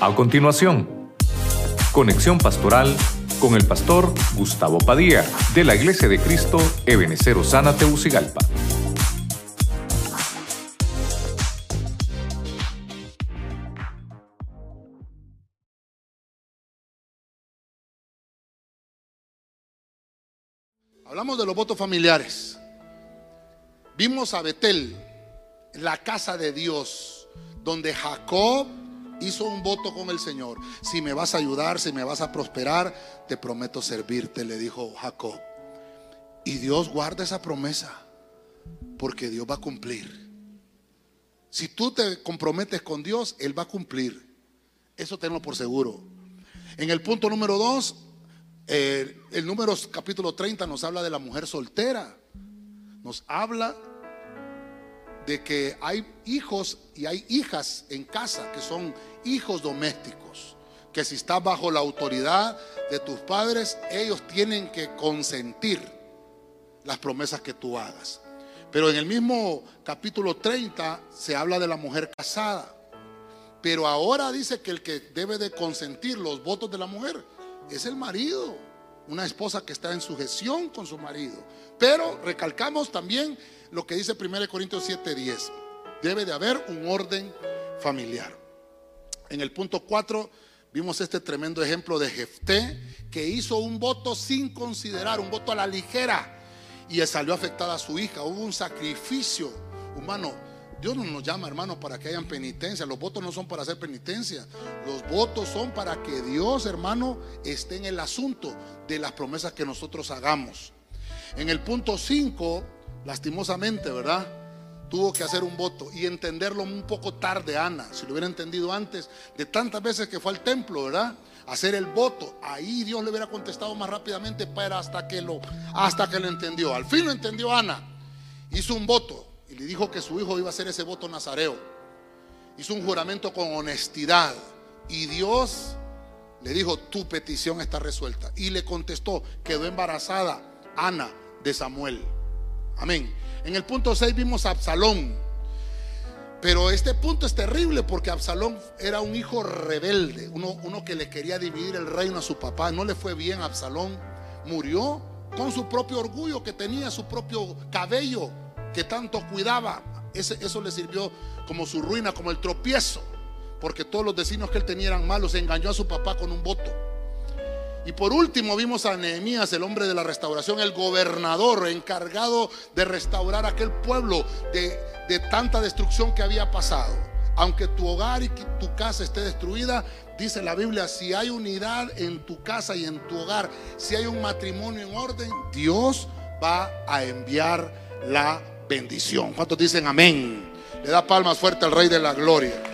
A continuación, conexión pastoral con el pastor Gustavo Padilla de la Iglesia de Cristo Ebenecer Osana Teucigalpa. Hablamos de los votos familiares. Vimos a Betel, la casa de Dios, donde Jacob hizo un voto con el Señor. Si me vas a ayudar, si me vas a prosperar, te prometo servirte, le dijo Jacob. Y Dios guarda esa promesa, porque Dios va a cumplir. Si tú te comprometes con Dios, Él va a cumplir. Eso tenlo por seguro. En el punto número dos, eh, el número capítulo 30 nos habla de la mujer soltera. Nos habla de que hay hijos y hay hijas en casa que son hijos domésticos. Que si estás bajo la autoridad de tus padres, ellos tienen que consentir las promesas que tú hagas. Pero en el mismo capítulo 30 se habla de la mujer casada. Pero ahora dice que el que debe de consentir los votos de la mujer es el marido, una esposa que está en sujeción con su marido. Pero recalcamos también lo que dice 1 Corintios 7:10. Debe de haber un orden familiar. En el punto 4 vimos este tremendo ejemplo de Jefté que hizo un voto sin considerar, un voto a la ligera y salió afectada a su hija. Hubo un sacrificio humano Dios no nos llama, hermano, para que hayan penitencia. Los votos no son para hacer penitencia. Los votos son para que Dios, hermano, esté en el asunto de las promesas que nosotros hagamos. En el punto 5, lastimosamente, ¿verdad? Tuvo que hacer un voto y entenderlo un poco tarde, Ana. Si lo hubiera entendido antes, de tantas veces que fue al templo, ¿verdad? Hacer el voto. Ahí Dios le hubiera contestado más rápidamente para hasta que lo, hasta que lo entendió. Al fin lo entendió Ana. Hizo un voto y le dijo que su hijo iba a hacer ese voto nazareo. Hizo un juramento con honestidad y Dios le dijo, tu petición está resuelta. Y le contestó, quedó embarazada Ana de Samuel. Amén. En el punto 6 vimos a Absalón. Pero este punto es terrible porque Absalón era un hijo rebelde, uno, uno que le quería dividir el reino a su papá. No le fue bien a Absalón. Murió con su propio orgullo que tenía, su propio cabello que tanto cuidaba, ese, eso le sirvió como su ruina, como el tropiezo, porque todos los vecinos que él tenía eran malos, engañó a su papá con un voto. Y por último vimos a Nehemías, el hombre de la restauración, el gobernador encargado de restaurar aquel pueblo de, de tanta destrucción que había pasado. Aunque tu hogar y tu casa esté destruida, dice la Biblia, si hay unidad en tu casa y en tu hogar, si hay un matrimonio en orden, Dios va a enviar la bendición. ¿Cuántos dicen amén? Le da palmas fuerte al Rey de la Gloria.